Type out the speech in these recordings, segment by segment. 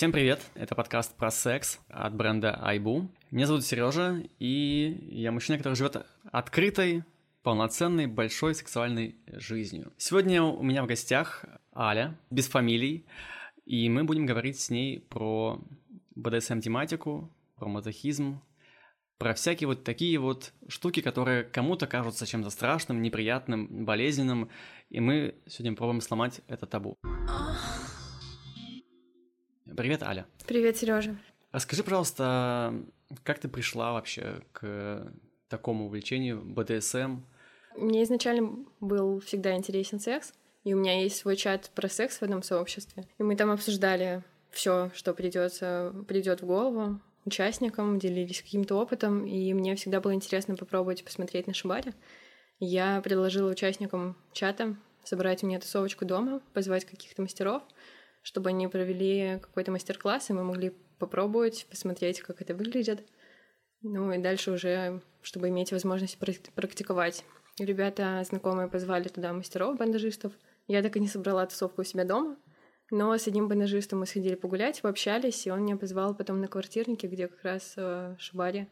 Всем привет! Это подкаст про секс от бренда iBoo. Меня зовут Сережа, и я мужчина, который живет открытой, полноценной, большой сексуальной жизнью. Сегодня у меня в гостях Аля, без фамилий, и мы будем говорить с ней про БДСМ-тематику, про мазохизм, про всякие вот такие вот штуки, которые кому-то кажутся чем-то страшным, неприятным, болезненным, и мы сегодня пробуем сломать это табу. Привет, Аля. Привет, Сережа. Расскажи, пожалуйста, как ты пришла вообще к такому увлечению БДСМ? Мне изначально был всегда интересен секс, и у меня есть свой чат про секс в одном сообществе. И мы там обсуждали все, что придется, придет в голову, участникам, делились каким-то опытом, и мне всегда было интересно попробовать посмотреть на Шибаре. Я предложила участникам чата собрать мне тусовочку дома, позвать каких-то мастеров, чтобы они провели какой-то мастер-класс, и мы могли попробовать, посмотреть, как это выглядит. Ну и дальше уже, чтобы иметь возможность практиковать. Ребята знакомые позвали туда мастеров, бандажистов. Я так и не собрала тусовку у себя дома, но с одним бандажистом мы сходили погулять, пообщались, и он меня позвал потом на квартирнике, где как раз э, в Шибаре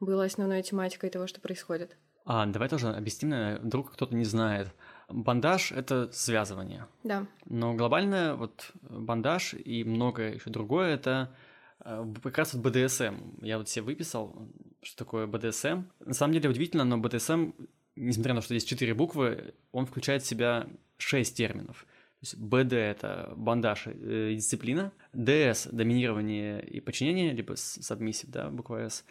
была основной тематикой того, что происходит. А, давай тоже объясним, вдруг кто-то не знает. Бандаж — это связывание. Да. Но глобально вот бандаж и многое еще другое — это э, как раз вот БДСМ. Я вот себе выписал, что такое БДСМ. На самом деле удивительно, но БДСМ, несмотря на то, что здесь четыре буквы, он включает в себя шесть терминов. То есть БД — это бандаж э, и дисциплина, ДС — доминирование и подчинение, либо submissive, да, буква С,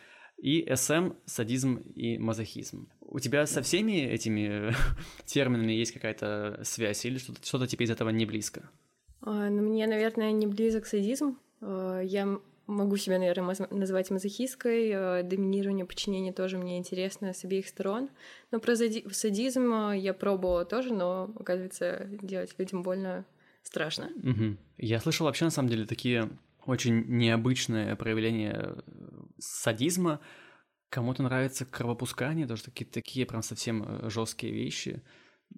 и СМ — садизм и мазохизм. У тебя со всеми этими терминами есть какая-то связь или что-то, что тебе из этого не близко? А, ну, мне, наверное, не близок садизм. А, я могу себя, наверное, назвать мазохисткой. А, доминирование, подчинение тоже мне интересно с обеих сторон. Но про садизм я пробовала тоже, но, оказывается, делать людям больно страшно. Угу. Я слышал вообще, на самом деле, такие очень необычные проявления садизма, Кому-то нравится кровопускание, тоже такие, такие прям совсем э, жесткие вещи,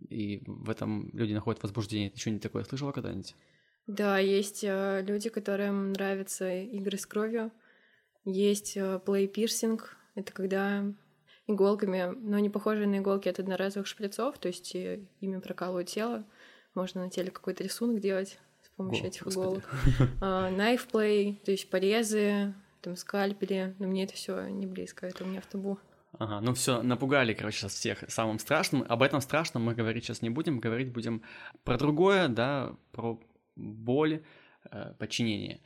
и в этом люди находят возбуждение. Ты что-нибудь такое слышала когда-нибудь? Да, есть э, люди, которым нравятся игры с кровью. Есть э, плей-пирсинг. Это когда иголками, но не похожие на иголки от одноразовых шприцов, то есть ими прокалывают тело. Можно на теле какой-то рисунок делать с помощью О, этих господи. иголок. Uh, knife play, то есть порезы, там скальпели, но мне это все не близко, это у меня в табу. Ага, ну все, напугали, короче, сейчас всех самым страшным. Об этом страшном мы говорить сейчас не будем, говорить будем про другое, да, про боль, э, подчинение.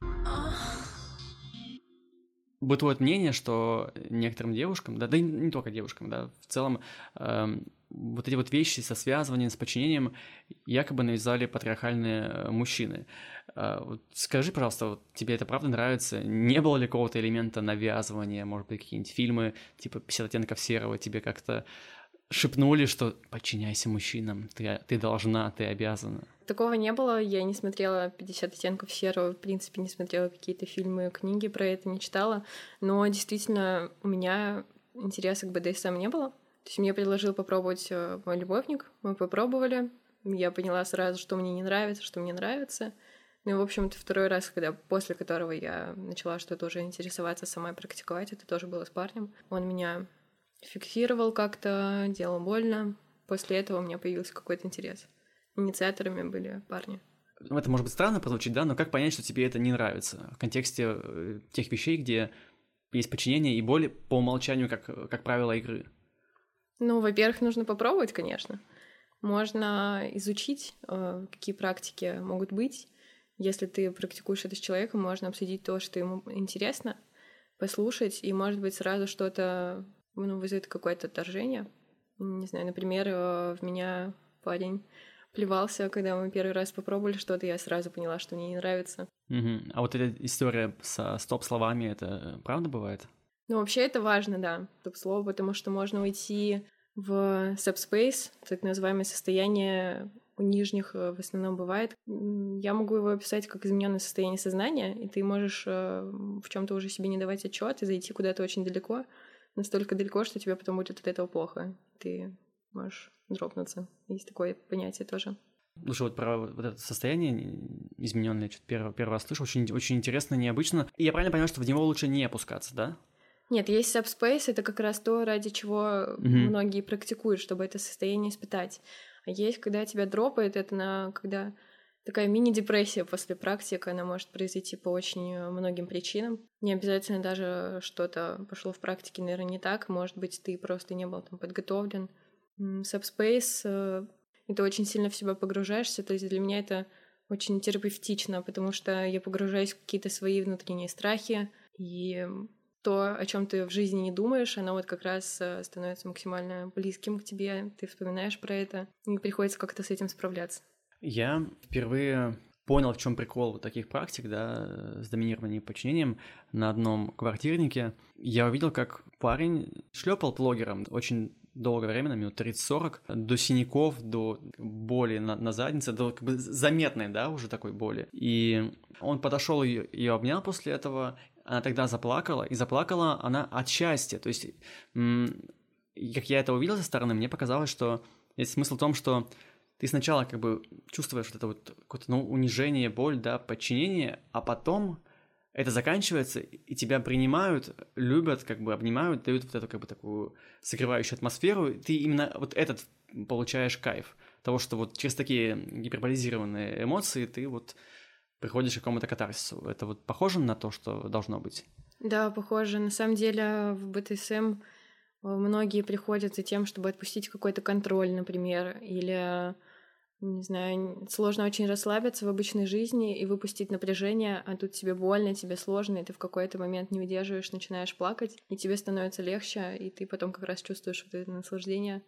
Бытует мнение, что некоторым девушкам, да, да и не только девушкам, да, в целом э, вот эти вот вещи со связыванием, с подчинением якобы навязали патриархальные э, мужчины. А, вот скажи, пожалуйста, вот тебе это правда нравится? Не было ли какого-то элемента навязывания, может быть, какие-нибудь фильмы типа «50 оттенков серого» тебе как-то шепнули, что подчиняйся мужчинам, ты, ты должна, ты обязана? Такого не было, я не смотрела «50 оттенков серого», в принципе, не смотрела какие-то фильмы, книги про это, не читала, но действительно у меня интереса к БДСМ не было, то есть мне предложил попробовать э, мой любовник, мы попробовали, я поняла сразу, что мне не нравится, что мне нравится. Ну и, в общем-то, второй раз, когда после которого я начала что-то уже интересоваться, сама практиковать, это тоже было с парнем. Он меня фиксировал как-то, делал больно. После этого у меня появился какой-то интерес. Инициаторами были парни. Ну, это может быть странно прозвучит, да, но как понять, что тебе это не нравится в контексте э, тех вещей, где есть подчинение и боль по умолчанию, как, как правило, игры? Ну, во-первых, нужно попробовать, конечно. Можно изучить, э, какие практики могут быть. Если ты практикуешь это с человеком, можно обсудить то, что ему интересно, послушать, и, может быть, сразу что-то ну, вызовет какое-то отторжение. Не знаю, например, э, в меня парень плевался, когда мы первый раз попробовали что-то, я сразу поняла, что мне не нравится. Угу. А вот эта история со стоп-словами, это правда бывает? Ну, вообще это важно, да, топ-слово, потому что можно уйти в subspace, так называемое состояние у нижних э, в основном бывает. Я могу его описать как измененное состояние сознания, и ты можешь э, в чем-то уже себе не давать отчет и зайти куда-то очень далеко, настолько далеко, что тебе потом будет от этого плохо. Ты можешь дропнуться. Есть такое понятие тоже. Слушай, вот про вот это состояние измененный, я что-то первый, первый раз слышу, очень, очень интересно, необычно. И я правильно понимаю, что в него лучше не опускаться, да? Нет, есть subspace, это как раз то, ради чего mm-hmm. многие практикуют, чтобы это состояние испытать. А есть, когда тебя дропает, это на когда такая мини-депрессия после практики, она может произойти по очень многим причинам. Не обязательно даже что-то пошло в практике, наверное, не так. Может быть, ты просто не был там подготовлен. Subspace это очень сильно в себя погружаешься. То есть для меня это очень терапевтично, потому что я погружаюсь в какие-то свои внутренние страхи, и то, о чем ты в жизни не думаешь, оно вот как раз э, становится максимально близким к тебе, ты вспоминаешь про это, и приходится как-то с этим справляться. Я впервые понял, в чем прикол вот таких практик, да, с доминированием и подчинением на одном квартирнике. Я увидел, как парень шлепал блогером очень долгое время, на минут 30-40, до синяков, до боли на, на заднице, до как бы заметной, да, уже такой боли. И он подошел ее, ее обнял после этого, она тогда заплакала, и заплакала она от счастья. То есть, как я это увидел со стороны, мне показалось, что есть смысл в том, что ты сначала как бы чувствуешь вот это вот какое-то ну, унижение, боль, да, подчинение, а потом это заканчивается, и тебя принимают, любят, как бы обнимают, дают вот эту как бы такую согревающую атмосферу, ты именно вот этот получаешь кайф того, что вот через такие гиперболизированные эмоции ты вот приходишь к какому-то катарсису. Это вот похоже на то, что должно быть? Да, похоже. На самом деле в БТСМ э, многие приходят за тем, чтобы отпустить какой-то контроль, например, или не знаю, сложно очень расслабиться в обычной жизни и выпустить напряжение, а тут тебе больно, тебе сложно, и ты в какой-то момент не выдерживаешь, начинаешь плакать, и тебе становится легче, и ты потом как раз чувствуешь вот это наслаждение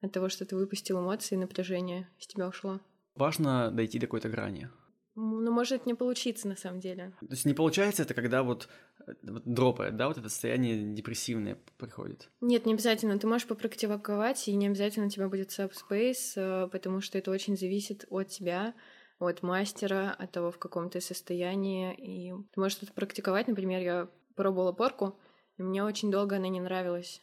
от того, что ты выпустил эмоции, напряжение из тебя ушло. Важно дойти до какой-то грани. Ну, может не получиться на самом деле. То есть не получается это, когда вот, э, вот дропает, да, вот это состояние депрессивное приходит? Нет, не обязательно. Ты можешь попрактиковать, и не обязательно у тебя будет subspace, э, потому что это очень зависит от тебя, от мастера, от того, в каком ты состоянии. И ты можешь что-то практиковать. Например, я пробовала порку, и мне очень долго она не нравилась.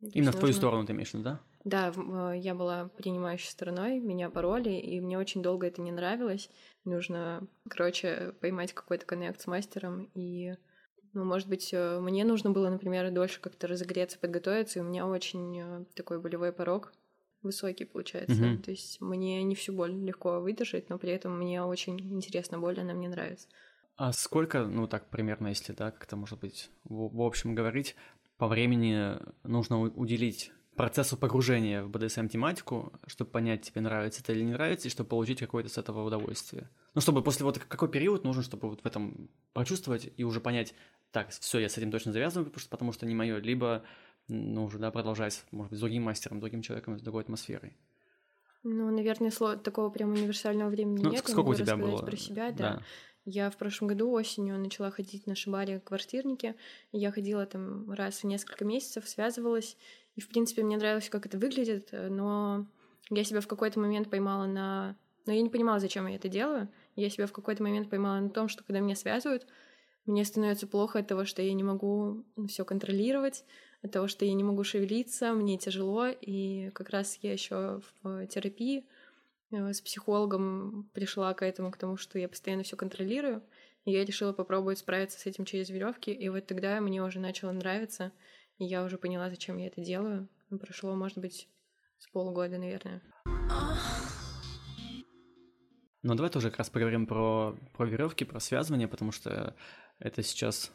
Именно в твою сторону ты имеешь в виду, да? Да, э, я была принимающей стороной, меня пороли, и мне очень долго это не нравилось. Нужно, короче, поймать какой-то коннект с мастером, и, ну, может быть, э, мне нужно было, например, дольше как-то разогреться, подготовиться, и у меня очень э, такой болевой порог высокий получается. Mm-hmm. То есть мне не всю боль легко выдержать, но при этом мне очень интересна боль, она мне нравится. А сколько, ну так примерно, если да, как-то может быть в, в общем говорить, по времени нужно уделить процессу погружения в BDSM-тематику, чтобы понять, тебе нравится это или не нравится, и чтобы получить какое-то с этого удовольствие. Ну, чтобы после вот какой период нужен, чтобы вот в этом прочувствовать и уже понять, так, все, я с этим точно завязываю, потому что, потому что не мое, либо, ну, уже, да, продолжать, может быть, с другим мастером, другим человеком, с другой атмосферой. Ну, наверное, сло... такого прям универсального времени ну, нет. Сколько у тебя было? про себя, да. да. Я в прошлом году осенью начала ходить на шибаре квартирники. Я ходила там раз в несколько месяцев, связывалась. И, в принципе, мне нравилось, как это выглядит, но я себя в какой-то момент поймала на... Но я не понимала, зачем я это делаю. Я себя в какой-то момент поймала на том, что когда меня связывают, мне становится плохо от того, что я не могу все контролировать, от того, что я не могу шевелиться, мне тяжело. И как раз я еще в терапии Э, с психологом пришла к этому, к тому, что я постоянно все контролирую. И я решила попробовать справиться с этим через веревки. И вот тогда мне уже начало нравиться. И я уже поняла, зачем я это делаю. Прошло, может быть, с полугода, наверное. Ну, давай тоже как раз поговорим про, про веревки, про связывание, потому что это сейчас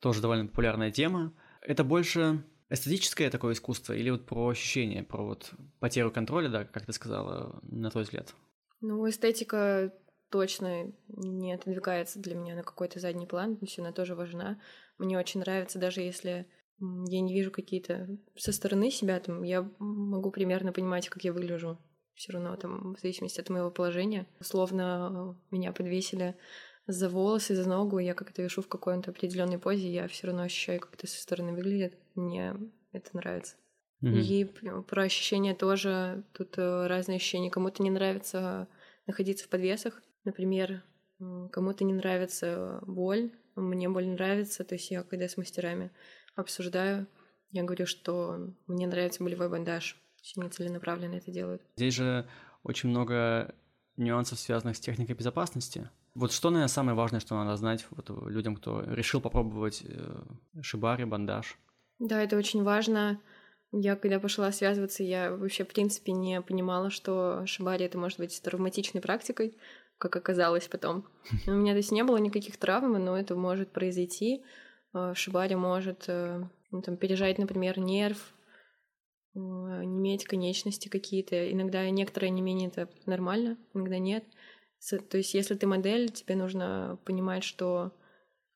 тоже довольно популярная тема. Это больше эстетическое такое искусство или вот про ощущение, про вот потерю контроля, да, как ты сказала, на твой взгляд? Ну, эстетика точно не отодвигается для меня на какой-то задний план, есть она тоже важна. Мне очень нравится, даже если я не вижу какие-то со стороны себя, там я могу примерно понимать, как я выгляжу. Все равно там, в зависимости от моего положения. Условно меня подвесили за волосы, за ногу, я как-то вешу в какой-то определенной позе, я все равно ощущаю, как это со стороны выглядит. Мне это нравится. Mm-hmm. И про ощущения тоже, тут э, разные ощущения. Кому-то не нравится находиться в подвесах, например, кому-то не нравится боль, мне боль нравится, то есть я когда с мастерами обсуждаю, я говорю, что мне нравится болевой бандаж, они целенаправленно это делают. Здесь же очень много нюансов, связанных с техникой безопасности. Вот что, наверное, самое важное, что надо знать вот людям, кто решил попробовать э, шибари, бандаж? Да, это очень важно. Я, когда пошла связываться, я вообще, в принципе, не понимала, что шибари это может быть травматичной практикой, как оказалось потом. У меня, то есть, не было никаких травм, но это может произойти. Э, шибари может э, ну, там, пережать, например, нерв, неметь конечности какие-то. Иногда некоторые не менее это нормально, иногда нет. То есть, если ты модель, тебе нужно понимать, что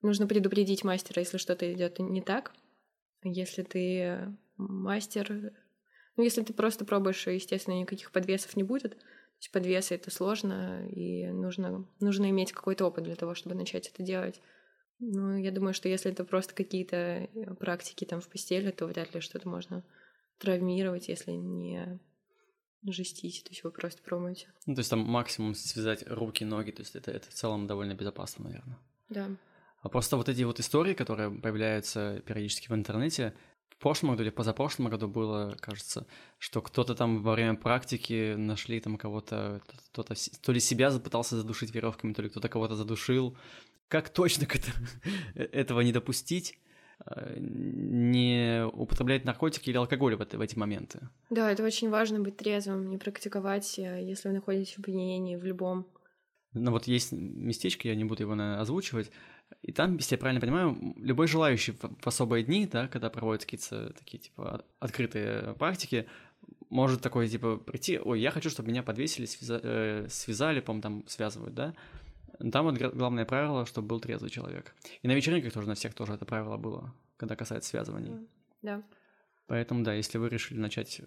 нужно предупредить мастера, если что-то идет не так. Если ты мастер, ну, если ты просто пробуешь, естественно, никаких подвесов не будет. То есть подвесы это сложно, и нужно, нужно иметь какой-то опыт для того, чтобы начать это делать. Ну, я думаю, что если это просто какие-то э, практики там в постели, то вряд ли что-то можно травмировать, если не жестить, то есть вы просто пробуете. Ну, то есть там максимум связать руки, ноги, то есть это, это в целом довольно безопасно, наверное. Да. А просто вот эти вот истории, которые появляются периодически в интернете, в прошлом году или позапрошлом году было, кажется, что кто-то там во время практики нашли там кого-то, кто-то то ли себя пытался задушить веревками, то ли кто-то кого-то задушил. Как точно это, этого не допустить? Э, не употреблять наркотики или алкоголь в, это, в эти моменты. Да, это очень важно быть трезвым, не практиковать, э, если вы находитесь в опьянении в любом. Ну вот есть местечко, я не буду его наверное, озвучивать, и там, если я правильно понимаю, любой желающий в особые дни, да, когда проводятся какие-то такие, типа, открытые практики, может такой, типа, прийти, ой, я хочу, чтобы меня подвесили, связа- э, связали, по-моему, там связывают, да, там вот главное правило, чтобы был трезвый человек. И на вечеринках тоже на всех тоже это правило было, когда касается связываний. Да. Поэтому, да, если вы решили начать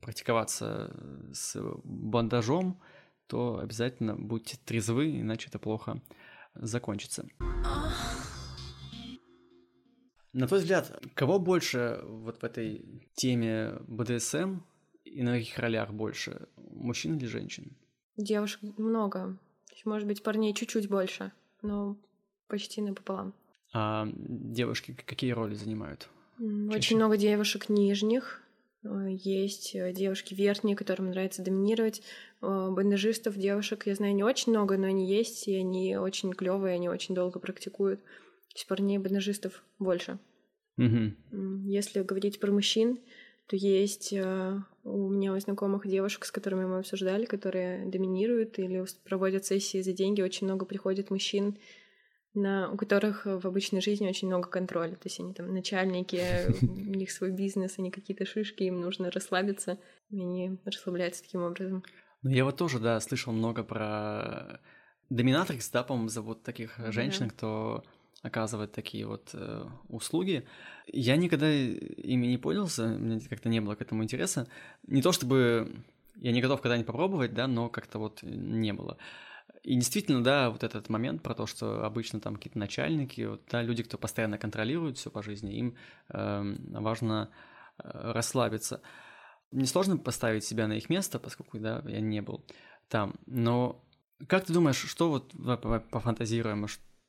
практиковаться с бандажом, то обязательно будьте трезвы, иначе это плохо закончится. На твой взгляд, кого больше вот в этой теме БДСМ и на каких ролях больше, мужчин или женщин? Девушек много есть, может быть, парней чуть-чуть больше, но почти напополам. А девушки какие роли занимают? Очень Чаще? много девушек нижних, э, есть э, девушки верхние, которым нравится доминировать. Э, бандажистов, девушек, я знаю, не очень много, но они есть, и они очень клевые, они очень долго практикуют. То есть парней бандажистов больше. Угу. Если говорить про мужчин, то есть э, у меня у знакомых девушек, с которыми мы обсуждали, которые доминируют или проводят сессии за деньги, очень много приходит мужчин, на, у которых в обычной жизни очень много контроля. То есть они там начальники, у них свой бизнес, они какие-то шишки, им нужно расслабиться, и они расслабляются таким образом. Ну, я вот тоже, да, слышал много про доминатрикс, да, по-моему, зовут таких женщин, кто оказывает такие вот э, услуги. Я никогда ими не пользовался, меня как-то не было к этому интереса. Не то чтобы я не готов когда-нибудь попробовать, да, но как-то вот не было. И действительно, да, вот этот момент про то, что обычно там какие-то начальники, вот, да, люди, кто постоянно контролирует все по жизни, им э, важно э, расслабиться. Мне сложно поставить себя на их место, поскольку, да, я не был там. Но как ты думаешь, что вот пофантазируем,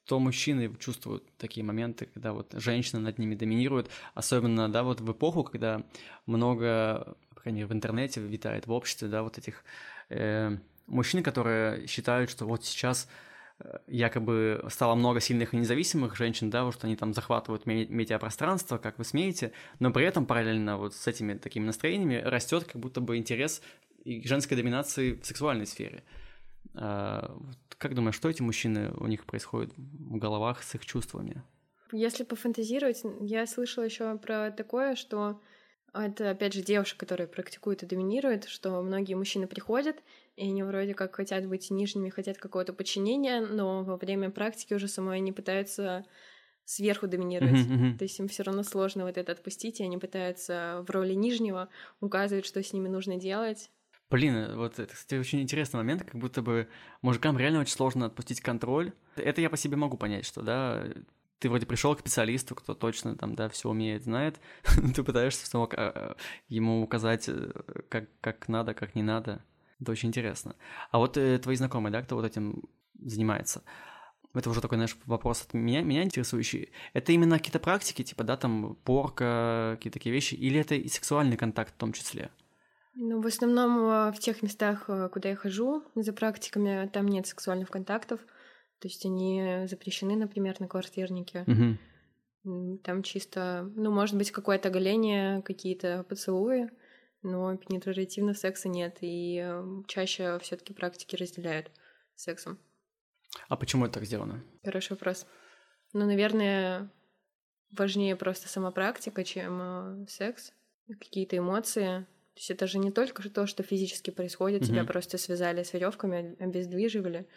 то мужчины чувствуют такие моменты, когда вот женщина над ними доминирует, особенно, да, вот в эпоху, когда много, по крайней мере, в интернете витает в обществе, да, вот этих э, мужчин, которые считают, что вот сейчас э, якобы стало много сильных и независимых женщин, да, вот что они там захватывают медиапространство, как вы смеете, но при этом параллельно вот с этими такими настроениями растет как будто бы интерес и женской доминации в сексуальной сфере. Как думаешь, что эти мужчины, у них происходит в головах с их чувствами? Если пофантазировать, я слышала еще про такое, что это, опять же, девушка, которая практикует и доминирует, что многие мужчины приходят, и они вроде как хотят быть нижними, хотят какого-то подчинения, но во время практики уже самой они пытаются сверху доминировать. Uh-huh, uh-huh. То есть им все равно сложно вот это отпустить, и они пытаются в роли нижнего указывать, что с ними нужно делать. Блин, вот это, кстати, очень интересный момент, как будто бы мужикам реально очень сложно отпустить контроль. Это я по себе могу понять, что, да, ты вроде пришел к специалисту, кто точно там, да, все умеет, знает, ты пытаешься снова а, ему указать, э, как, как надо, как не надо. Это очень интересно. А вот э, твои знакомые, да, кто вот этим занимается, это уже такой, знаешь, вопрос от меня, меня интересующий. Это именно какие-то практики, типа, да, там, порка, какие-то такие вещи, или это и сексуальный контакт в том числе? Ну, в основном э, в тех местах, э, куда я хожу за практиками, там нет сексуальных контактов. То есть они запрещены, например, на квартирнике. Угу. Там чисто, ну, может быть, какое-то оголение, какие-то поцелуи, но пенетративного секса нет. И чаще все таки практики разделяют сексом. А почему это так сделано? Хороший вопрос. Ну, наверное, важнее просто сама практика, чем э, секс, какие-то эмоции. То есть это же не только то, что физически происходит, mm-hmm. тебя просто связали с веревками, обездвиживали,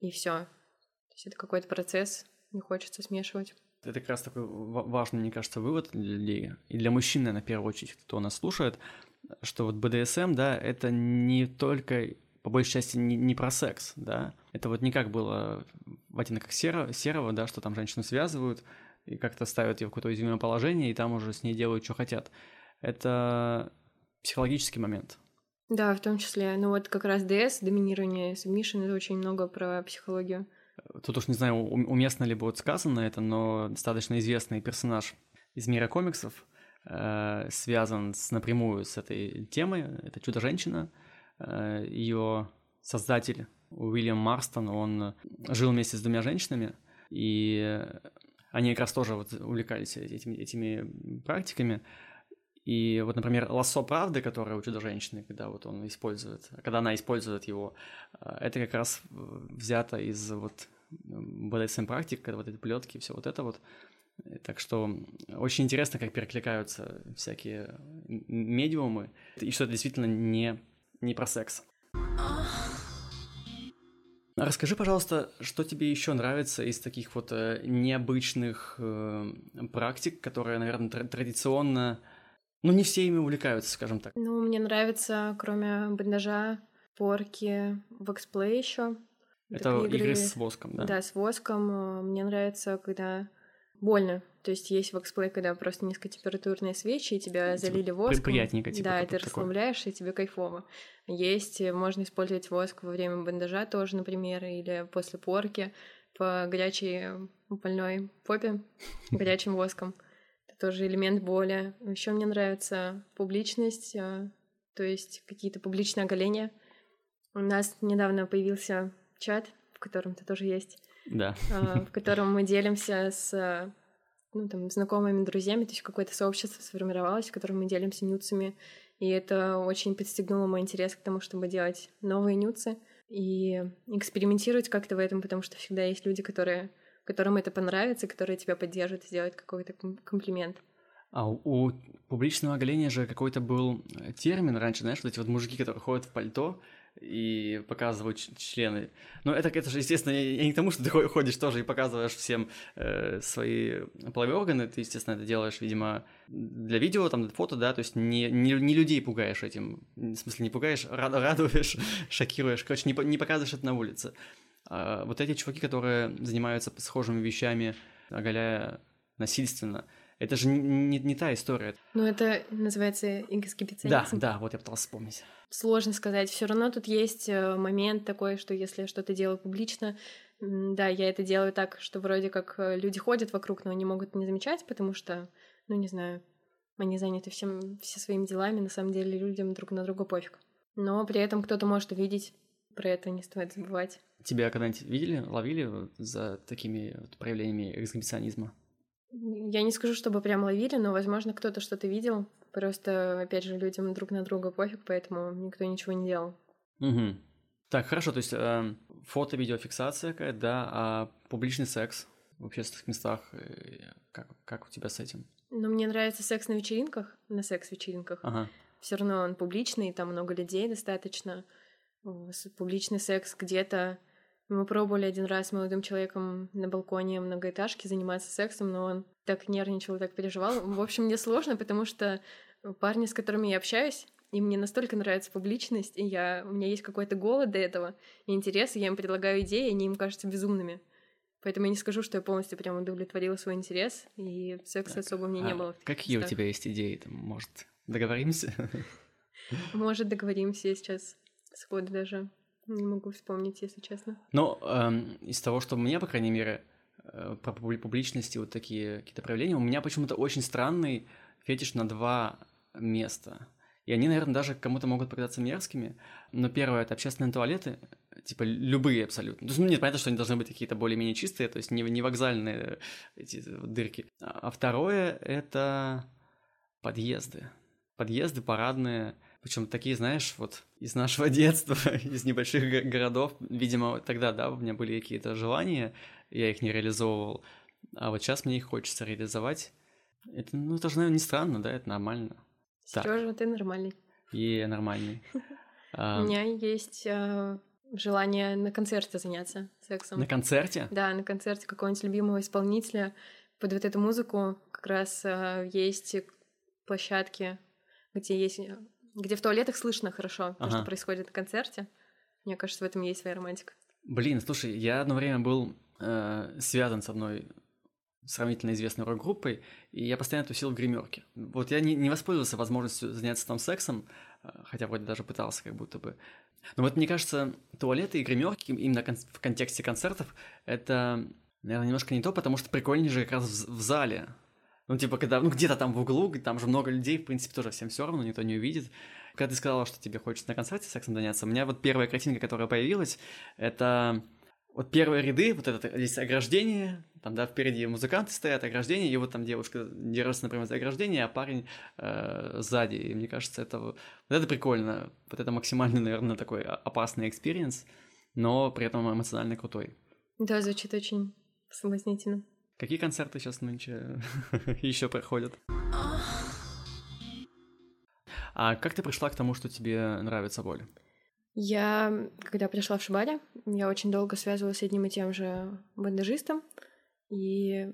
и все. То есть это какой-то процесс, не хочется смешивать. Это как раз такой важный, мне кажется, вывод для людей, и для мужчин, наверное, в первую очередь, кто нас слушает, что вот БДСМ, да, это не только, по большей части, не, не про секс, да, это вот не как было в оттенках серо, серого, да, что там женщину связывают и как-то ставят ее в какое-то уязвимое положение, и там уже с ней делают, что хотят. Это психологический момент. Да, в том числе. Ну вот как раз ДС, доминирование, субмишн, это очень много про психологию. Тут уж не знаю, уместно ли будет сказано это, но достаточно известный персонаж из мира комиксов э, связан с, напрямую с этой темой. Это Чудо-женщина. Э, ее создатель Уильям Марстон, он жил вместе с двумя женщинами, и они как раз тоже вот увлекались этими, этими практиками. И вот, например, лассо правды, которое у чудо-женщины, когда вот он использует, когда она использует его, э, это как раз взято из вот BDSM практик, когда вот эти плетки, все вот это вот. Так что очень интересно, как перекликаются всякие медиумы, и что это действительно не, не про секс. Расскажи, пожалуйста, что тебе еще нравится из таких вот э, необычных э, практик, которые, наверное, тр- традиционно ну, не все ими увлекаются, скажем так. Ну, мне нравится, кроме бандажа, порки, воксплей еще. Это игры... игры с воском, да? Да, с воском. Мне нравится, когда больно. То есть есть воксплей, когда просто низкотемпературные свечи, и тебя типа залили воском. Приятненько, типа. Да, и ты расслабляешься, и тебе кайфово. Есть, э, можно использовать воск во время бандажа тоже, например, или после порки по горячей больной попе горячим воском тоже элемент боли. Еще мне нравится публичность, а, то есть какие-то публичные оголения. У нас недавно появился чат, в котором ты тоже есть. Да. А, в котором мы делимся с ну, там, знакомыми, друзьями, то есть какое-то сообщество сформировалось, в котором мы делимся нюцами. И это очень подстегнуло мой интерес к тому, чтобы делать новые нюцы и экспериментировать как-то в этом, потому что всегда есть люди, которые которым это понравится, которые тебя поддержат, сделать какой-то комплимент. А у, у публичного оголения же какой-то был э, термин раньше, знаешь, вот эти вот мужики, которые ходят в пальто и показывают члены. Но это, это же, естественно, я не к тому, что ты ходишь тоже и показываешь всем э, свои половые органы, ты, естественно, это делаешь, видимо, для видео, там, для фото, да, то есть не, не, не людей пугаешь этим, в смысле не пугаешь, радуешь, шокируешь, короче, не, не показываешь это на улице. А вот эти чуваки, которые занимаются схожими вещами, оголяя насильственно, это же не, не, не та история. Ну, это называется эксгибиционизм. Да, да, вот я пытался вспомнить. Сложно сказать. Все равно тут есть э, момент такой, что если я что-то делаю публично, да, я это делаю так, что вроде как э, люди ходят вокруг, но они могут не замечать, потому что, ну, не знаю, они заняты всем, все своими делами, на самом деле людям друг на друга пофиг. Но при этом кто-то может увидеть, про это не стоит забывать. Тебя когда-нибудь видели, ловили за такими проявлениями эксгибиционизма? Я не скажу, чтобы прям ловили, но, возможно, кто-то что-то видел. Просто, опять же, людям друг на друга пофиг, поэтому никто ничего не делал. Угу. Так, хорошо, то есть э, фото-видеофиксация какая-то, да, а публичный секс в общественных местах, э, как, как у тебя с этим? Ну, мне нравится секс на вечеринках, на секс-вечеринках. Ага. Все равно он публичный, там много людей достаточно публичный секс где-то. Мы пробовали один раз с молодым человеком на балконе многоэтажки заниматься сексом, но он так нервничал, так переживал. В общем, мне сложно, потому что парни, с которыми я общаюсь, и мне настолько нравится публичность, и я, у меня есть какой-то голод до этого, и интерес, и я им предлагаю идеи, и они им кажутся безумными. Поэтому я не скажу, что я полностью прям удовлетворила свой интерес, и секса так, особо у меня а не было. Какие у тебя есть идеи? Там, может, договоримся? Может, договоримся. Я сходу даже не могу вспомнить, если честно. Но эм, из того, что мне, по крайней мере, э, про публичности вот такие какие-то проявления, у меня почему-то очень странный фетиш на два места. И они, наверное, даже кому-то могут показаться мерзкими. Но первое — это общественные туалеты. типа любые абсолютно. То есть, ну, нет, понятно, что они должны быть какие-то более-менее чистые, то есть не, не вокзальные эти дырки. А, а второе — это подъезды. Подъезды парадные, причем такие, знаешь, вот из нашего детства, из небольших городов, видимо, тогда, да, у меня были какие-то желания, я их не реализовывал, а вот сейчас мне их хочется реализовать. Это, ну, это же, наверное, не странно, да, это нормально. Сережа, ты нормальный. И нормальный. У меня есть а, желание на концерте заняться сексом. На концерте? Да, на концерте какого-нибудь любимого исполнителя. Под вот эту музыку как раз а, есть площадки, где есть, где в туалетах слышно хорошо то, что происходит на концерте. Мне кажется, в этом есть своя романтика. Блин, слушай, я одно время был э, связан с одной сравнительно известной рок-группой, и я постоянно тусил в гримерке. Вот я не, не воспользовался возможностью заняться там сексом, э, хотя вроде даже пытался как будто бы. Но вот мне кажется, туалеты и гримерки именно в контексте концертов это, наверное, немножко не то, потому что прикольнее же как раз в, в зале. Ну, типа, когда, ну, где-то там в углу, там же много людей, в принципе, тоже всем все равно, никто не увидит. Когда ты сказала, что тебе хочется на концерте сексом заняться, у меня вот первая картинка, которая появилась, это вот первые ряды, вот это здесь ограждение, там, да, впереди музыканты стоят, ограждение, и вот там девушка держится, например, за ограждение, а парень э, сзади. И мне кажется, это вот это прикольно. Вот это максимально, наверное, такой опасный experience, но при этом эмоционально крутой. Да, звучит очень соблазнительно. Какие концерты сейчас нынче еще проходят? А как ты пришла к тому, что тебе нравится боль? Я, когда пришла в Шибаре, я очень долго связывалась с одним и тем же бандажистом, и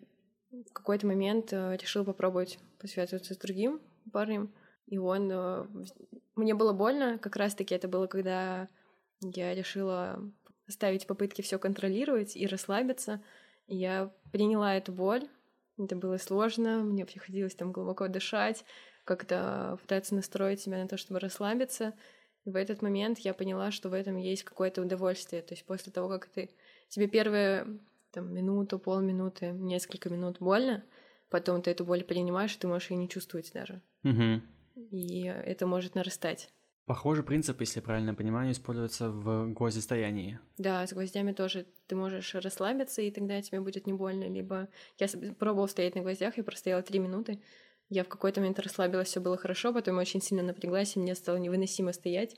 в какой-то момент э, решила попробовать посвязываться с другим парнем, и он... Э, мне было больно, как раз-таки это было, когда я решила оставить попытки все контролировать и расслабиться, я приняла эту боль. Это было сложно, мне приходилось там глубоко дышать, как-то пытаться настроить себя на то, чтобы расслабиться. И в этот момент я поняла, что в этом есть какое-то удовольствие. То есть после того, как ты тебе первые там, минуту, полминуты, несколько минут больно, потом ты эту боль принимаешь, и ты можешь ее не чувствовать даже. Угу. И это может нарастать. Похожий принцип, если правильно понимаю, используется в гвоздистоянии. Да, с гвоздями тоже ты можешь расслабиться, и тогда тебе будет не больно. Либо я пробовала стоять на гвоздях, я простояла три минуты. Я в какой-то момент расслабилась, все было хорошо, потом очень сильно напряглась, и мне стало невыносимо стоять.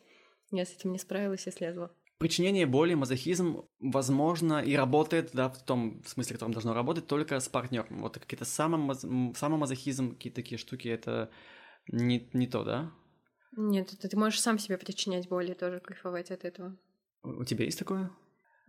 Я с этим не справилась и слезла. Причинение боли, мазохизм, возможно, и работает, да, в том смысле, в котором должно работать, только с партнером. Вот какие-то самомазохизм, какие-то такие штуки, это не, не то, да? Нет, это ты можешь сам себе причинять боль и тоже кайфовать от этого. У тебя есть такое?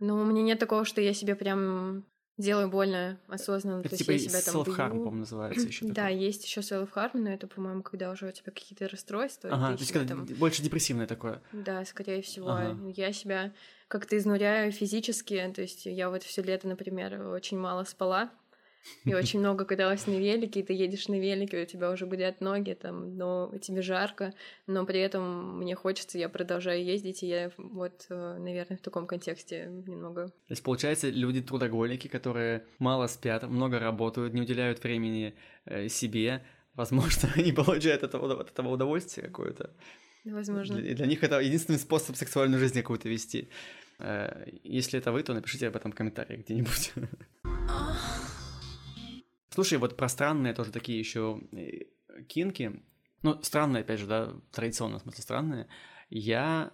Ну, у меня нет такого, что я себе прям делаю больно осознанно. Это типа я себя там self-harm, по-моему, называется еще. Да, есть еще self-harm, но это, по-моему, когда уже у тебя какие-то расстройства. Ага, то есть когда там... больше депрессивное такое. Да, скорее всего. Ага. Я себя как-то изнуряю физически, то есть я вот все лето, например, очень мало спала, и очень много каталась на велике, и ты едешь на велике, у тебя уже гудят ноги, там, но тебе жарко, но при этом мне хочется, я продолжаю ездить, и я вот, э, наверное, в таком контексте немного. То есть, получается, люди трудоголики, которые мало спят, много работают, не уделяют времени э, себе, возможно, они получают от этого, от этого удовольствие какое-то. Возможно. Для, для них это единственный способ сексуальную жизнь какую-то вести. Э, если это вы, то напишите об этом в комментариях где-нибудь. Слушай, вот про странные тоже такие еще э, кинки. Ну, странные, опять же, да, в традиционном смысле странные. Я...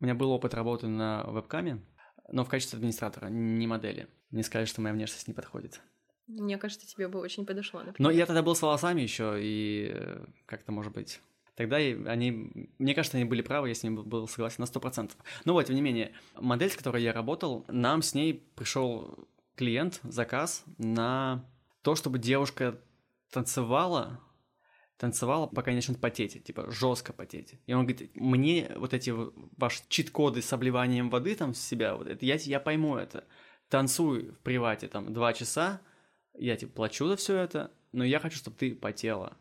У меня был опыт работы на вебкаме, но в качестве администратора, не модели. Мне сказали, что моя внешность не подходит. Мне кажется, тебе бы очень подошло, например. Но я тогда был с волосами еще, и э, как-то, может быть... Тогда они, мне кажется, они были правы, я с ним был согласен на 100%. Но вот, тем не менее, модель, с которой я работал, нам с ней пришел клиент, заказ на то, чтобы девушка танцевала, танцевала, пока не начнет потеть, типа жестко потеть. И он говорит, мне вот эти ваши чит-коды с обливанием воды там с себя, вот это, я, я пойму это. Танцуй в привате там два часа, я типа плачу за все это, но я хочу, чтобы ты потела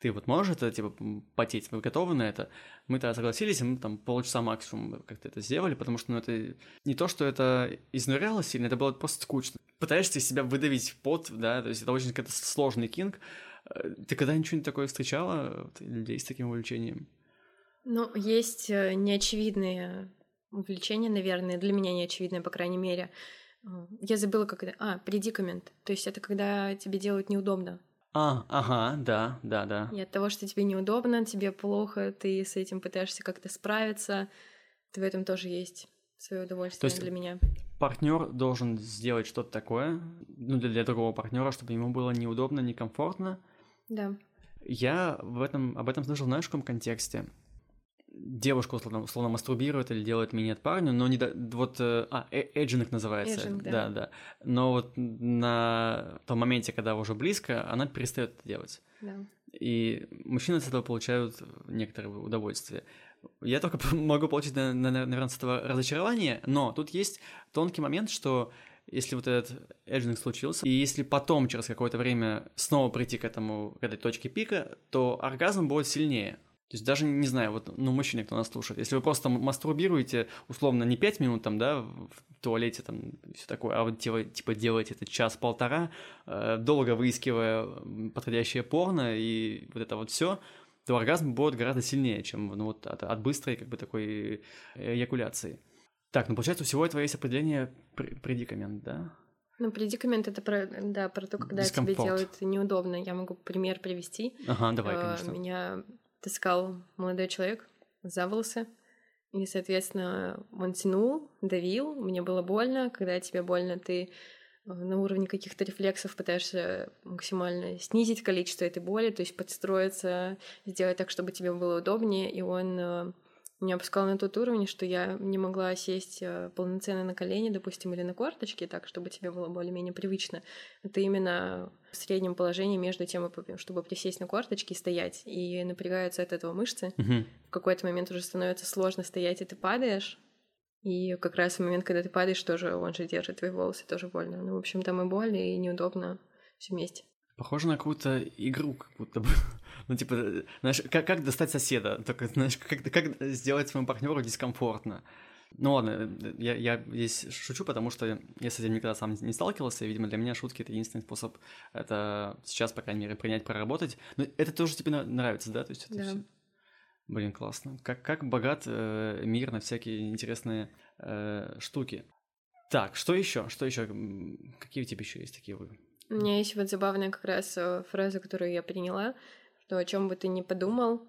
ты вот можешь это, типа, потеть, вы готовы на это? Мы тогда согласились, и мы там полчаса максимум как-то это сделали, потому что, ну, это не то, что это изнуряло сильно, это было просто скучно. Пытаешься из себя выдавить пот, да, то есть это очень какой-то сложный кинг. Э, ты когда ничего такое встречала, людей с таким увлечением? Ну, есть э, неочевидные увлечение, наверное, для меня не очевидное, по крайней мере. Я забыла, как это... А, предикамент. То есть это когда тебе делают неудобно. А, ага, да, да, да. И от того, что тебе неудобно, тебе плохо, ты с этим пытаешься как-то справиться, в этом тоже есть свое удовольствие есть для меня. Партнер должен сделать что-то такое, ну, для, для другого партнера, чтобы ему было неудобно, некомфортно. Да. Я в этом, об этом слышал, знаешь, в каком контексте? Девушка условно, условно мастурбирует или делает минет парню, но не до, вот э, а э, эджинг называется, Эджинг, да. да, да. Но вот на том моменте, когда уже близко, она перестает это делать. Да. И мужчины с этого получают некоторое удовольствие. Я только могу получить, наверное, с этого разочарование, но тут есть тонкий момент, что если вот этот эджинг случился, и если потом через какое-то время снова прийти к этому, к этой точке пика, то оргазм будет сильнее. То есть даже, не знаю, вот, ну, мужчины, кто нас слушает, если вы просто мастурбируете, условно, не 5 минут там, да, в туалете там, все такое, а вот типа, типа делаете это час-полтора, э, долго выискивая подходящее порно и вот это вот все, то оргазм будет гораздо сильнее, чем ну, вот от, от быстрой как бы такой эякуляции. Так, ну получается, у всего этого есть определение предикамент, да? Ну, предикамент это про, да, про то, когда тебе делают неудобно. Я могу пример привести. Ага, давай, э, конечно. Меня таскал молодой человек за волосы, и, соответственно, он тянул, давил, мне было больно. Когда тебе больно, ты э, на уровне каких-то рефлексов пытаешься максимально снизить количество этой боли, то есть подстроиться, сделать так, чтобы тебе было удобнее, и он э, меня опускал на тот уровень, что я не могла сесть э, полноценно на колени, допустим, или на корточки, так, чтобы тебе было более-менее привычно. Это именно в среднем положении между тем, чтобы присесть на корточки и стоять. И напрягаются от этого мышцы. Угу. В какой-то момент уже становится сложно стоять, и ты падаешь. И как раз в момент, когда ты падаешь, тоже он же держит твои волосы, тоже больно. Ну, в общем, там и больно, и неудобно все вместе. Похоже на какую-то игру, как будто бы. Ну, типа, знаешь, как, как достать соседа? Только, знаешь, как, как сделать своему партнеру дискомфортно. Ну ладно, я, я здесь шучу, потому что я с этим никогда сам не сталкивался, и, видимо, для меня шутки — это единственный способ это сейчас, по крайней мере, принять, проработать. Но это тоже тебе нравится, да? То есть это да. Все... Блин, классно. Как, как богат э, мир на всякие интересные э, штуки. Так, что еще? Что еще? Какие у тебя еще есть такие вы? У меня есть вот забавная как раз э, фраза, которую я приняла что о чем бы ты ни подумал,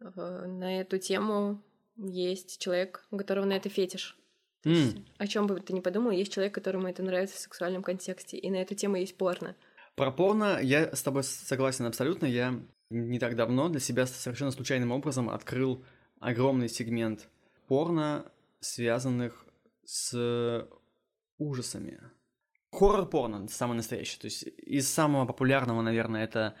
э, на эту тему есть человек, у которого на это фетиш. Mm. Есть, о чем бы ты ни подумал, есть человек, которому это нравится в сексуальном контексте, и на эту тему есть порно. Про порно я с тобой согласен абсолютно. Я не так давно для себя совершенно случайным образом открыл огромный сегмент порно, связанных с ужасами. Хоррор-порно, самое настоящее. То есть из самого популярного, наверное, это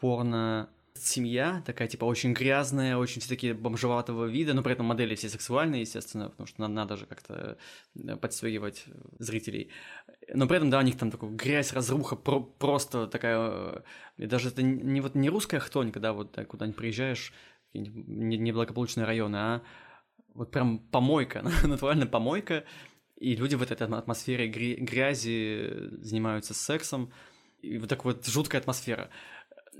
порно семья, такая, типа, очень грязная, очень все такие бомжеватого вида, но при этом модели все сексуальные, естественно, потому что надо, же как-то э, подстегивать зрителей. Но при этом, да, у них там такая грязь, разруха, про просто такая... И даже это не, вот, не русская хтонь, когда вот да, куда-нибудь приезжаешь, неблагополучные районы, а вот прям помойка, натурально помойка, и люди в этой атмосфере грязи занимаются сексом, и вот так вот жуткая атмосфера.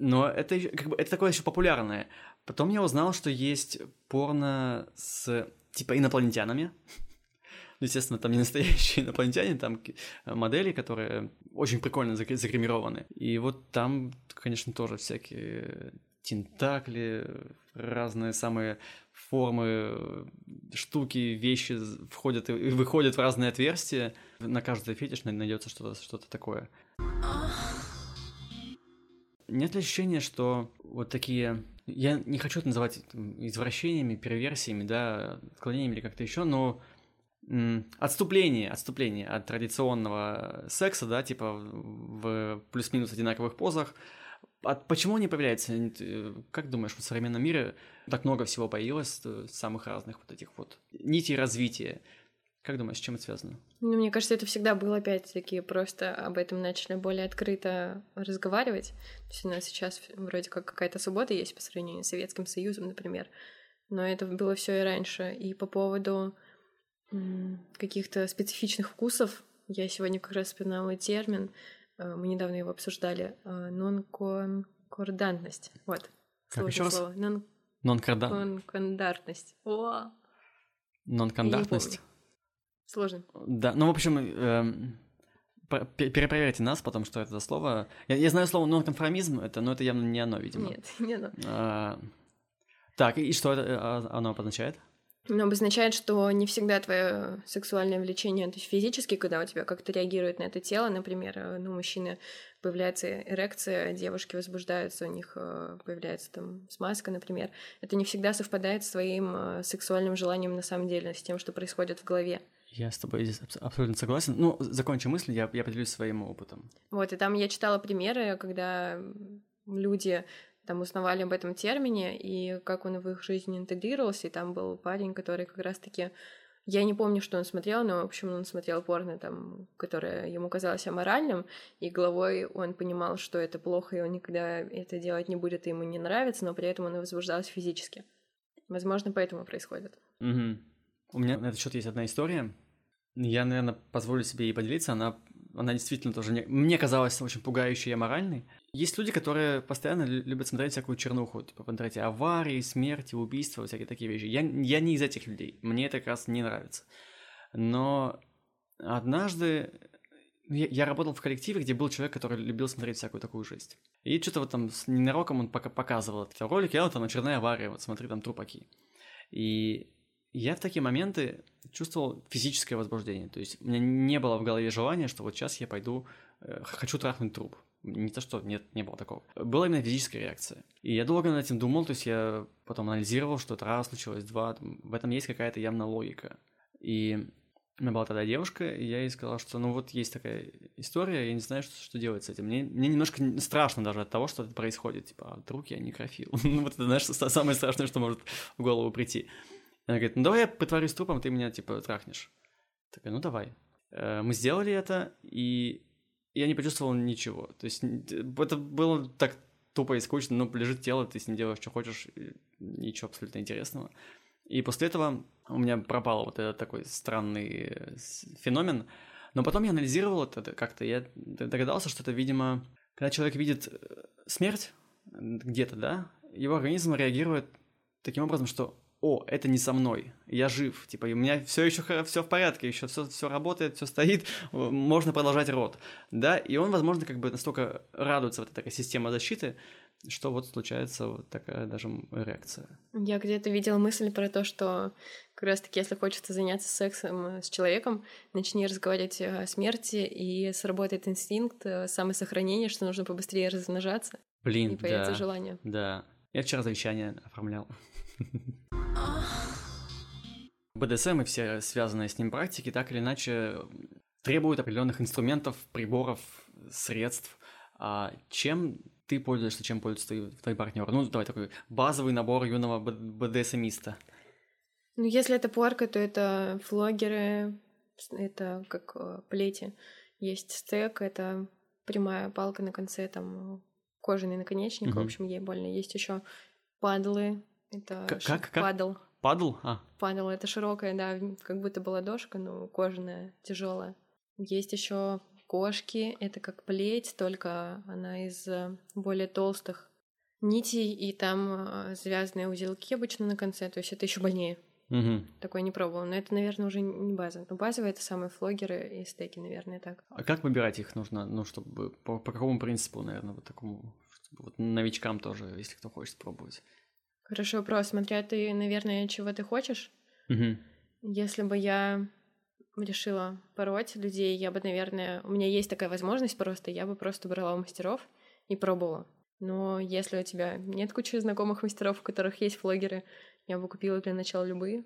Но это, как бы, это такое еще популярное. Потом я узнал, что есть порно с типа инопланетянами. Ну, естественно, там не настоящие инопланетяне, там модели, которые очень прикольно загримированы. И вот там, конечно, тоже всякие тентакли, разные самые формы, штуки, вещи входят и выходят в разные отверстия. На каждый фетиш найдется что-то что такое. Нет ли ощущения, что вот такие... Я не хочу это называть извращениями, перверсиями, да, отклонениями или как-то еще, но отступление, отступление от традиционного секса, да, типа в плюс-минус одинаковых позах. А почему они появляются? Как думаешь, в современном мире так много всего появилось, э, самых разных вот этих вот нитей развития? Как думаешь, с чем это связано? Ну, мне кажется, это всегда было опять-таки, просто об этом начали более открыто разговаривать. То есть у нас сейчас вроде как какая-то суббота есть по сравнению с Советским Союзом, например. Но это было все и раньше. И по поводу каких-то специфичных вкусов, я сегодня как раз вспоминала термин, э, мы недавно его обсуждали, э, нонконкордантность. Вот. Как еще раз? Слово. Нон... Нонкордантность. Нонкордантность. О, Нонконтактность? Сложно. Да, ну, в общем, эм, перепроверьте нас потом, что это слово. Я, я знаю слово нонконформизм, это, но это явно не оно, видимо. Нет, не оно. А, так, и что это, а, оно обозначает? Но обозначает, что не всегда твое сексуальное влечение, то есть физически, когда у тебя как-то реагирует на это тело, например, э, ну, у мужчины появляется эрекция, девушки возбуждаются, у них э, появляется там смазка, например, это не всегда совпадает с твоим э, сексуальным желанием на самом деле, с тем, что происходит в голове. Я с тобой здесь абсолютно согласен. Ну, закончи мысль, я, я поделюсь своим опытом. Вот, и там я читала примеры, когда люди там узнавали об этом термине и как он в их жизни интегрировался. И там был парень, который как раз-таки... Я не помню, что он смотрел, но, в общем, он смотрел порно, там, которое ему казалось аморальным, и головой он понимал, что это плохо, и он никогда это делать не будет, и ему не нравится, но при этом он возвращался физически. Возможно, поэтому происходит. Угу. У меня на этот счет есть одна история. Я, наверное, позволю себе ей поделиться. Она, она действительно тоже не... мне казалась очень пугающей и аморальной. Есть люди, которые постоянно любят смотреть всякую чернуху, типа в интернете аварии, смерти, убийства, всякие такие вещи. Я, я не из этих людей, мне это как раз не нравится. Но однажды я, я работал в коллективе, где был человек, который любил смотреть всякую такую жесть. И что-то вот там с ненароком он пока показывал этот ролик, я вот там очередная авария, вот смотри, там трупаки. И я в такие моменты чувствовал физическое возбуждение. То есть у меня не было в голове желания, что вот сейчас я пойду, э, хочу трахнуть труп. Не то, что нет, не было такого. Была именно физическая реакция. И я долго над этим думал, то есть я потом анализировал, что это раз случилось, два, в этом есть какая-то явно логика. И у меня была тогда девушка, и я ей сказал, что ну вот есть такая история, я не знаю, что, что делать с этим. Мне, мне немножко страшно даже от того, что это происходит. Типа, а вдруг я некрофил? ну вот это, знаешь, самое страшное, что может в голову прийти. Она говорит, ну давай я притворюсь трупом, ты меня, типа, трахнешь. Такая, ну давай. Э, мы сделали это, и я не почувствовал ничего. То есть это было так тупо и скучно, ну, лежит тело, ты с ним делаешь, что хочешь, ничего абсолютно интересного. И после этого у меня пропал вот этот такой странный э, феномен. Но потом я анализировал это как-то, я догадался, что это, видимо, когда человек видит э, смерть где-то, да, его организм реагирует таким образом, что о, это не со мной, я жив, типа, у меня все еще все в порядке, еще все, все работает, все стоит, можно продолжать род, да, и он, возможно, как бы настолько радуется вот этой системе защиты, что вот случается вот такая даже реакция. Я где-то видела мысль про то, что как раз-таки, если хочется заняться сексом э, с человеком, начни разговаривать о смерти, и сработает инстинкт э, самосохранения, что нужно побыстрее размножаться. Блин, и появится да, желание. Да. Я вчера завещание оформлял. БДСМ и все связанные с ним практики так или иначе требуют определенных инструментов, приборов, средств. А чем ты пользуешься, чем пользуется твой, твой партнер? Ну, давай такой базовый набор юного БДСМиста. Ну, если это порка, то это флогеры, это как э, плети. Есть стек, это прямая палка на конце, там кожаный наконечник, угу. в общем, ей больно. Есть еще падлы, это как, как? падл. Падл? А. Падл это широкая, да, как будто бы ладошка, но кожаная, тяжелая. Есть еще кошки, это как плеть, только она из э, более толстых нитей, и там э, связанные узелки обычно на конце, то есть это еще больнее. Угу. Такое не пробовала. Но это, наверное, уже не база. Но базовые это самые флогеры и стейки, наверное, так. А как выбирать их нужно? Ну, чтобы по, по какому принципу, наверное, вот такому, чтобы вот новичкам тоже, если кто хочет пробовать. Хороший вопрос. Смотря ты, наверное, чего ты хочешь. Угу. Если бы я решила пороть людей, я бы, наверное, у меня есть такая возможность просто, я бы просто брала у мастеров и пробовала. Но если у тебя нет кучи знакомых мастеров, у которых есть флогеры, я бы купила для начала любые,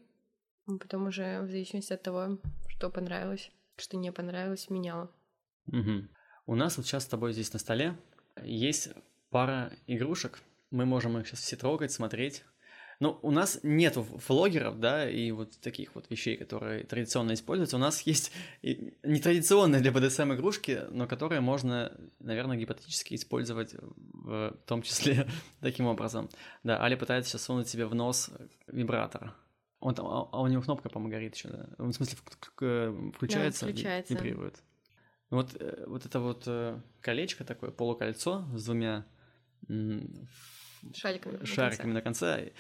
а потом уже в зависимости от того, что понравилось, что не понравилось, меняла. Угу. У нас вот сейчас с тобой здесь на столе есть пара игрушек, мы можем их сейчас все трогать, смотреть. Но у нас нет флогеров, да, и вот таких вот вещей, которые традиционно используются. У нас есть нетрадиционные для БДСМ игрушки, но которые можно, наверное, гипотетически использовать в том числе таким образом. Да, Али пытается сейчас сунуть себе в нос вибратор. Он там, а, а у него кнопка, по-моему, горит еще, да? В смысле, включается, да, включается. вибрирует. Вот, э, вот это вот э, колечко такое, полукольцо с двумя шариками, шариками на конце.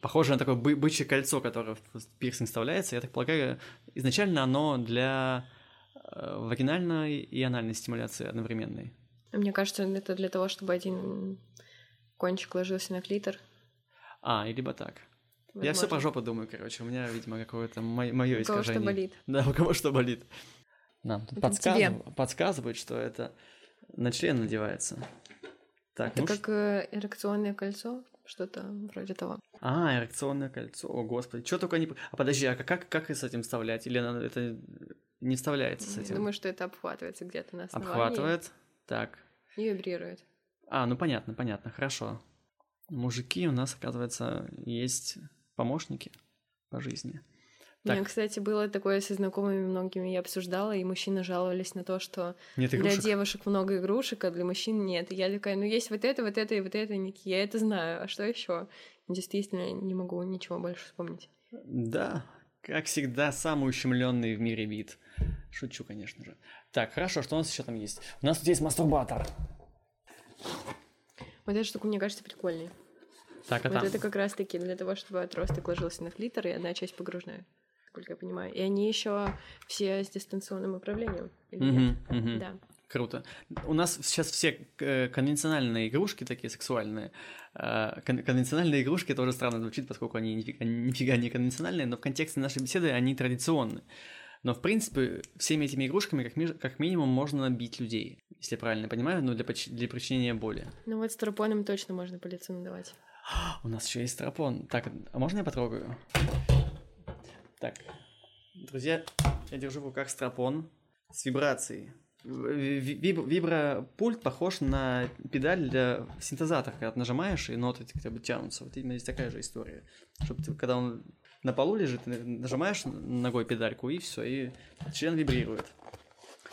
похоже на такое бы- бычье кольцо, которое в пирсинг вставляется. Я так полагаю, изначально оно для э, вагинальной и анальной стимуляции одновременной. Мне кажется, это для того, чтобы один кончик ложился на клитор. А, и либо так. Я все Возможно. про жопу думаю, короче. У меня, видимо, какое-то мое У кого что искажение. болит. Да, у кого что болит. Нам подсказыв- подсказывают, что это на член надевается. Так, Это ну как э, эрекционное кольцо, что-то вроде того. А, эрекционное кольцо. О, господи. Что только не... А подожди, а как, как с этим вставлять? Или она- это не вставляется с Я этим? думаю, что это обхватывается где-то на основании Обхватывает. Так. и вибрирует. А, ну понятно, понятно. Хорошо. Мужики у нас, оказывается, есть помощники по жизни. У меня, Так. кстати, было такое со знакомыми многими, я обсуждала, и мужчины жаловались на то, что Нет для девушек много игрушек, а для мужчин нет. И я такая, ну есть вот это, вот это и вот это, такие, я это знаю, а что еще? Действительно, не могу ничего больше вспомнить. Да, как всегда, самый ущемленный в мире вид. Шучу, конечно же. Так, хорошо, что у нас еще там есть? У нас тут есть мастурбатор. Вот эта штука, мне кажется, прикольной. Так, а вот там? это как раз-таки для того, чтобы отросток ложился на клитор, и одна часть погружная, насколько я понимаю. И они еще все с дистанционным управлением. или нет? Мгм, мгм. Да. Круто. У нас сейчас все э, конвенциональные игрушки такие сексуальные. Кон- конвенциональные игрушки тоже странно звучит, поскольку они нифига, нифига не конвенциональные, но в контексте нашей беседы они традиционные. Но, в принципе, всеми этими игрушками как, ми- как минимум можно бить людей, если я правильно понимаю, ну, для, поч- для причинения боли. Ну вот с тропоном точно можно по лицу надавать. У нас еще есть стропон. Так, а можно я потрогаю? Так, друзья, я держу в руках стропон с вибрацией. Ви- ви- виб- Вибропульт похож на педаль для синтезатора, когда ты нажимаешь, и ноты хотя бы тянутся. Вот именно здесь такая же история. Чтобы ты, когда он на полу лежит, ты нажимаешь ногой педальку, и все, и член вибрирует.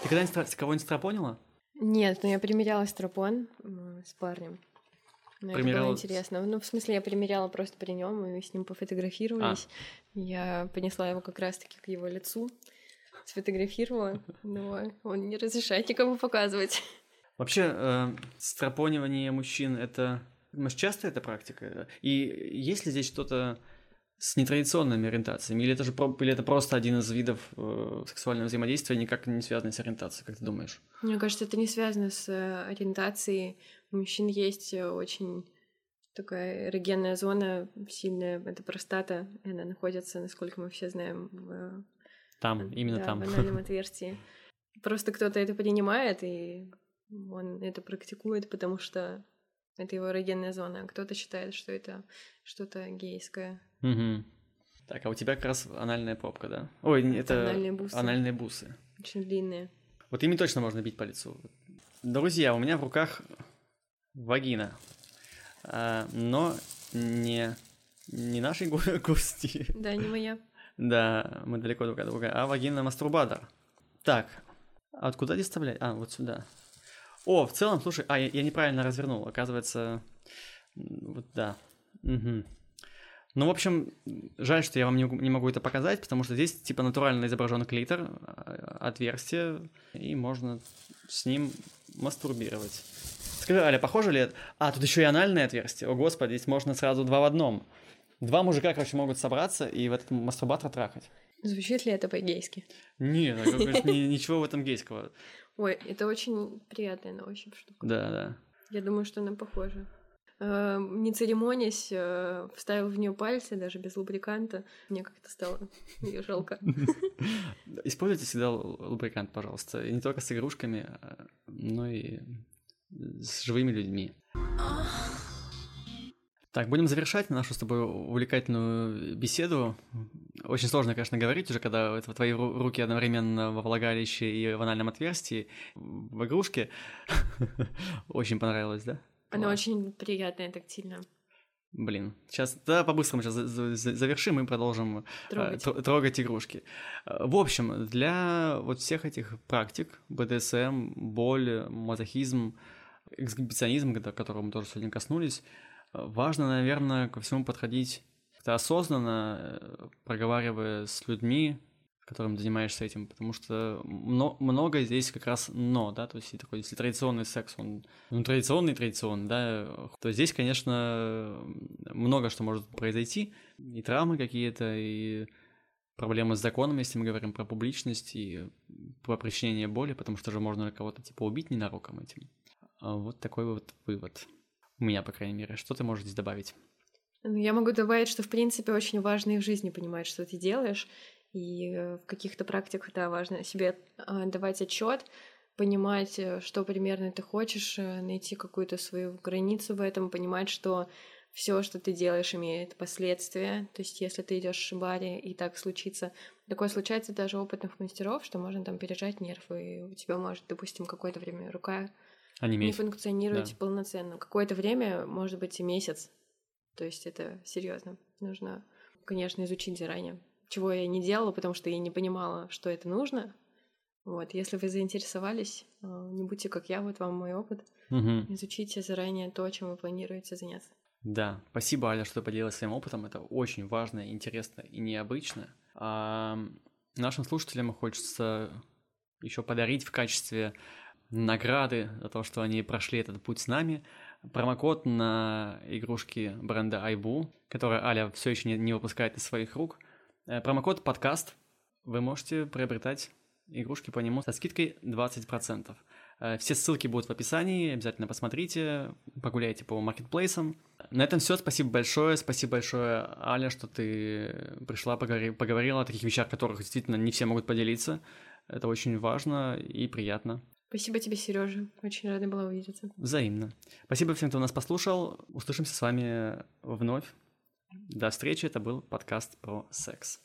Ты когда-нибудь кого-нибудь стропонила? Нет, но я примеряла стропон м, с парнем. Это Примеряла было с- интересно. Ну, в смысле, я примеряла просто при нем, и мы с ним пофотографировались. А. Я понесла его как раз-таки к его лицу, сфотографировала, но он не разрешает никому показывать. Вообще, э, стропонивание мужчин это. Может, часто эта практика? И есть ли здесь что-то с нетрадиционными ориентациями? Или это же или это просто один из видов э, сексуального взаимодействия, никак не связанный с ориентацией, как ты думаешь? Мне кажется, это не связано с э, ориентацией. У мужчин есть э, очень такая эрогенная зона сильная, это простата, и она находится, насколько мы все знаем, в Там, именно да, там. в анальном отверстии. Просто кто-то это принимает, и он это практикует, потому что это его эрогенная зона. А кто-то считает, что это что-то гейское. Мгм. Так, а у тебя как раз анальная попка, да? Ой, не, это анальные бусы. анальные бусы. Очень длинные. Вот ими точно можно бить по лицу. Друзья, у меня в руках вагина. А, но не, не нашей го- гости. Да, не моя. Да, мы далеко друг от друга. А вагина мастурбатор. Так, а вот куда здесь вставлять? А, вот сюда. О, в целом, слушай, а, я, я неправильно развернул. Оказывается, вот да. Мгм. Ну, в общем, жаль, что я вам не, не могу это показать, потому что здесь типа натурально изображен клитор, а, отверстие, и можно с ним мастурбировать. Скажи, Аля, похоже ли это? А, тут еще и анальное отверстие. О, господи, здесь можно сразу два в одном. Два мужика, короче, могут собраться и в этот мастурбатор трахать. Звучит ли это по-гейски? Нет, ну, ничего в этом гейского. Ой, это очень приятная на ощупь штука. Да, да. Я думаю, что она похожа. Э, Не церемонясь, э, вставил в нее пальцы, даже без лубриканта. Мне как-то стало ее жалко. Используйте всегда лу- лубрикант, пожалуйста. И не только с игрушками, а, но и с живыми людьми. Так, будем завершать нашу с тобой увлекательную беседу. Очень сложно, конечно, говорить уже, когда это твои ру- руки одновременно во влагалище и в анальном отверстии, в игрушке. Очень понравилось, да? Она очень приятная, тактильная. Блин, сейчас, да, по-быстрому сейчас завершим и продолжим э, Трогать. тро- трогать игрушки. В общем, для вот всех этих практик, БДСМ, боль, мазохизм, эксгибиционизм, которого мы тоже сегодня коснулись, э, важно, наверное, ко всему подходить как-то осознанно, э, проговаривая с людьми, которым занимаешься этим, потому что много здесь как раз но, да, то есть такой, если традиционный секс, он ну, традиционный, традиционный, да, то здесь, конечно, много что может произойти, и травмы какие-то, и проблемы с законом, если мы говорим про публичность и про причинение боли, потому что же можно кого-то типа убить ненароком этим. А вот такой вот вывод. У меня, по крайней мере. Что ты можешь здесь добавить? Ну, я могу добавить, что, в принципе, очень важно и в жизни понимать, что ты делаешь, и э, в каких-то практиках, да, важно себе а, давать отчет, понимать, э, что примерно ты хочешь, э, найти какую-то свою границу в этом, понимать, что все, что ты делаешь, имеет последствия. То есть, если ты идешь в баре и так случится, такое случается даже у опытных мастеров, что можно там пережать нерв, и у тебя может, допустим, какое-то время рука Анимейт. не функционировать да. полноценно. Какое-то время, может быть, и месяц. То есть это серьезно. Нужно, конечно, изучить заранее чего я не делала, потому что я не понимала, что это нужно. Вот, если вы заинтересовались, а, не будьте как я, вот вам мой опыт. Угу. Изучите заранее то, чем вы планируете заняться. Да, спасибо, Аля, что поделилась своим опытом. Это очень важно, интересно и необычно. А нашим слушателям хочется еще подарить в качестве награды за то, что они прошли этот путь с нами, промокод на игрушки бренда Айбу, который Аля все еще не, не выпускает из своих рук – Э, промокод подкаст. Вы можете приобретать игрушки по нему со скидкой 20%. Э, все ссылки будут в описании, обязательно посмотрите, погуляйте по маркетплейсам. На этом все, спасибо большое, спасибо большое, Аля, что ты пришла, поговорила о таких вещах, которых действительно не все могут поделиться. Это очень важно и приятно. Спасибо тебе, Сережа. Очень рада была увидеться. Взаимно. Спасибо всем, кто нас послушал. Услышимся с вами вновь до встречи, это был подкаст про секс.